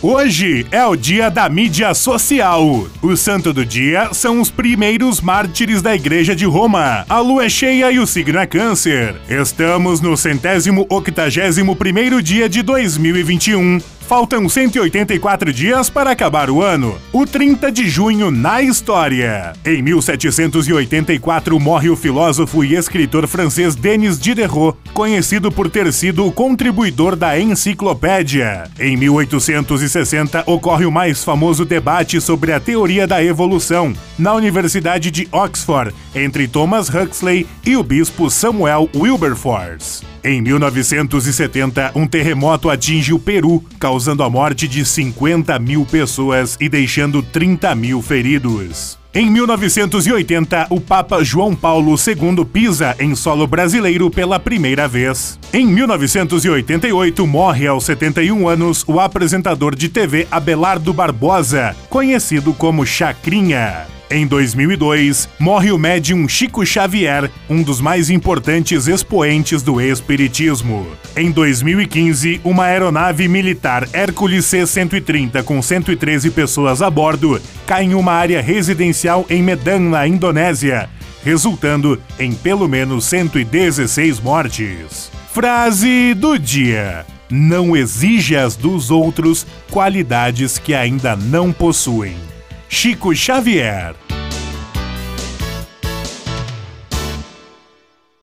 Hoje é o dia da mídia social. O santo do dia são os primeiros mártires da Igreja de Roma. A lua é cheia e o signo é câncer. Estamos no centésimo octagésimo primeiro dia de 2021. Faltam 184 dias para acabar o ano. O 30 de junho na história. Em 1784 morre o filósofo e escritor francês Denis Diderot, conhecido por ter sido o contribuidor da enciclopédia. Em 1860 ocorre o mais famoso debate sobre a teoria da evolução na Universidade de Oxford entre Thomas Huxley e o bispo Samuel Wilberforce. Em 1970, um terremoto atinge o Peru, causando a morte de 50 mil pessoas e deixando 30 mil feridos. Em 1980, o Papa João Paulo II pisa em solo brasileiro pela primeira vez. Em 1988, morre aos 71 anos o apresentador de TV Abelardo Barbosa, conhecido como Chacrinha. Em 2002, morre o médium Chico Xavier, um dos mais importantes expoentes do espiritismo. Em 2015, uma aeronave militar Hércules C-130 com 113 pessoas a bordo cai em uma área residencial em Medan, na Indonésia, resultando em pelo menos 116 mortes. Frase do dia: Não exijas dos outros qualidades que ainda não possuem. Chico Xavier.